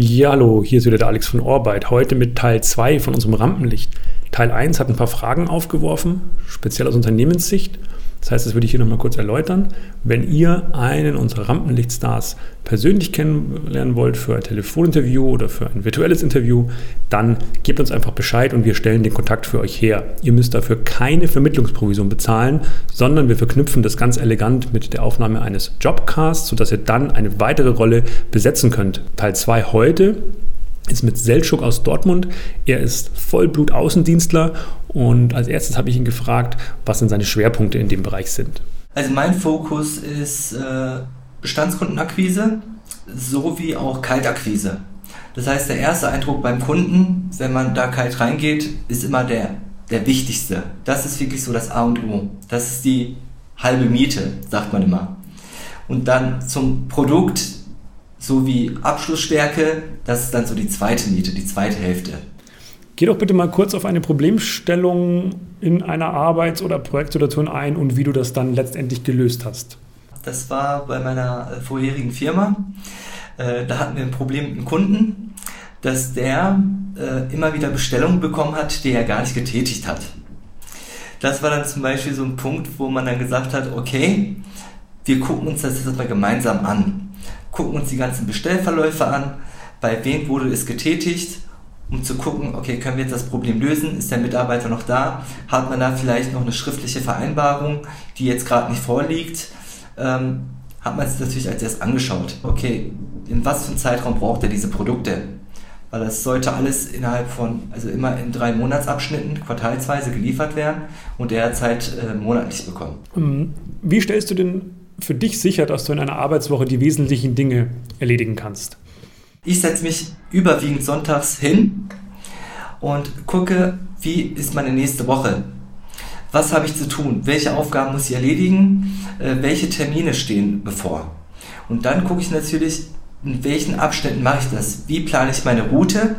Ja, hallo, hier ist wieder der Alex von Orbeit. Heute mit Teil 2 von unserem Rampenlicht. Teil 1 hat ein paar Fragen aufgeworfen, speziell aus Unternehmenssicht. Das heißt, das würde ich hier nochmal kurz erläutern. Wenn ihr einen unserer Rampenlichtstars persönlich kennenlernen wollt für ein Telefoninterview oder für ein virtuelles Interview, dann gebt uns einfach Bescheid und wir stellen den Kontakt für euch her. Ihr müsst dafür keine Vermittlungsprovision bezahlen, sondern wir verknüpfen das ganz elegant mit der Aufnahme eines Jobcasts, sodass ihr dann eine weitere Rolle besetzen könnt. Teil 2 heute ist mit Seltschuk aus Dortmund. Er ist Vollblut-Außendienstler und als erstes habe ich ihn gefragt, was denn seine Schwerpunkte in dem Bereich sind. Also mein Fokus ist äh, Bestandskundenakquise sowie auch Kaltakquise. Das heißt, der erste Eindruck beim Kunden, wenn man da kalt reingeht, ist immer der, der wichtigste. Das ist wirklich so das A und O. Das ist die halbe Miete, sagt man immer. Und dann zum Produkt sowie Abschlussstärke, das ist dann so die zweite Miete, die zweite Hälfte. Geh doch bitte mal kurz auf eine Problemstellung in einer Arbeits- oder Projektsituation ein und wie du das dann letztendlich gelöst hast. Das war bei meiner äh, vorherigen Firma. Äh, da hatten wir ein Problem mit einem Kunden, dass der äh, immer wieder Bestellungen bekommen hat, die er gar nicht getätigt hat. Das war dann zum Beispiel so ein Punkt, wo man dann gesagt hat, okay, wir gucken uns das jetzt mal gemeinsam an gucken uns die ganzen Bestellverläufe an, bei wem wurde es getätigt, um zu gucken, okay, können wir jetzt das Problem lösen? Ist der Mitarbeiter noch da? Hat man da vielleicht noch eine schriftliche Vereinbarung, die jetzt gerade nicht vorliegt? Ähm, hat man sich natürlich als erst angeschaut, okay, in was für einem Zeitraum braucht er diese Produkte? Weil das sollte alles innerhalb von, also immer in drei Monatsabschnitten, quartalsweise geliefert werden und er hat Zeit äh, monatlich bekommen. Mhm. Wie stellst du denn für dich sicher, dass du in einer Arbeitswoche die wesentlichen Dinge erledigen kannst? Ich setze mich überwiegend sonntags hin und gucke, wie ist meine nächste Woche. Was habe ich zu tun? Welche Aufgaben muss ich erledigen? Äh, welche Termine stehen bevor? Und dann gucke ich natürlich, in welchen Abschnitten mache ich das? Wie plane ich meine Route?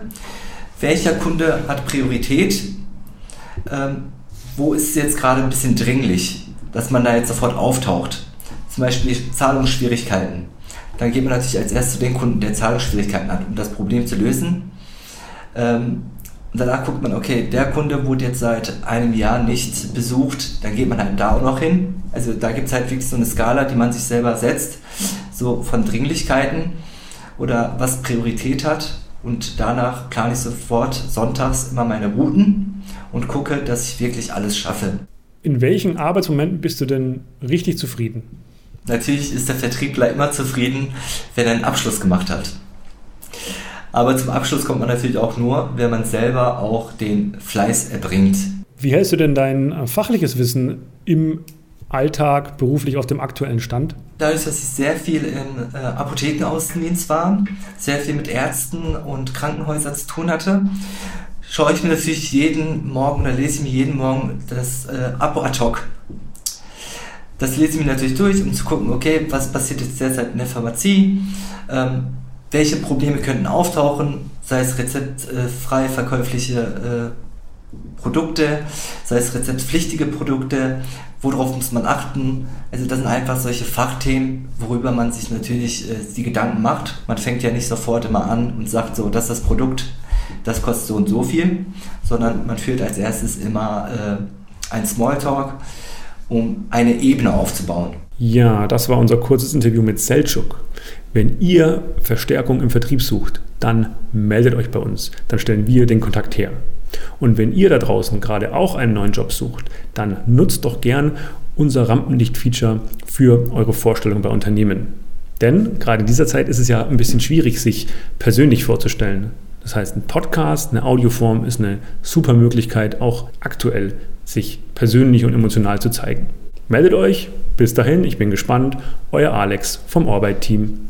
Welcher Kunde hat Priorität? Ähm, wo ist es jetzt gerade ein bisschen dringlich, dass man da jetzt sofort auftaucht? Zum Beispiel Zahlungsschwierigkeiten. Dann geht man natürlich als erstes zu dem Kunden, der Zahlungsschwierigkeiten hat, um das Problem zu lösen. Ähm, und danach guckt man, okay, der Kunde wurde jetzt seit einem Jahr nicht besucht, dann geht man halt da auch noch hin. Also da gibt es halt wirklich so eine Skala, die man sich selber setzt, so von Dringlichkeiten oder was Priorität hat. Und danach plane ich sofort sonntags immer meine Routen und gucke, dass ich wirklich alles schaffe. In welchen Arbeitsmomenten bist du denn richtig zufrieden? Natürlich ist der Vertriebler immer zufrieden, wenn er einen Abschluss gemacht hat. Aber zum Abschluss kommt man natürlich auch nur, wenn man selber auch den Fleiß erbringt. Wie hältst du denn dein äh, fachliches Wissen im Alltag beruflich auf dem aktuellen Stand? Dadurch, dass ich sehr viel in äh, Apothekenaußendienst war, sehr viel mit Ärzten und Krankenhäusern zu tun hatte, schaue ich mir natürlich jeden Morgen oder lese ich mir jeden Morgen das äh, Apo Ad hoc das lese ich mir natürlich durch, um zu gucken, okay, was passiert jetzt derzeit in der Pharmazie, ähm, welche Probleme könnten auftauchen, sei es rezeptfrei verkäufliche äh, Produkte, sei es rezeptpflichtige Produkte, worauf muss man achten. Also das sind einfach solche Fachthemen, worüber man sich natürlich äh, die Gedanken macht. Man fängt ja nicht sofort immer an und sagt so, das ist das Produkt, das kostet so und so viel, sondern man führt als erstes immer äh, ein Smalltalk um eine Ebene aufzubauen. Ja, das war unser kurzes Interview mit Selchuk. Wenn ihr Verstärkung im Vertrieb sucht, dann meldet euch bei uns. Dann stellen wir den Kontakt her. Und wenn ihr da draußen gerade auch einen neuen Job sucht, dann nutzt doch gern unser Rampenlicht-Feature für eure Vorstellung bei Unternehmen. Denn gerade in dieser Zeit ist es ja ein bisschen schwierig, sich persönlich vorzustellen. Das heißt, ein Podcast, eine Audioform ist eine super Möglichkeit, auch aktuell sich persönlich und emotional zu zeigen. Meldet euch. Bis dahin, ich bin gespannt. Euer Alex vom Arbeit-Team.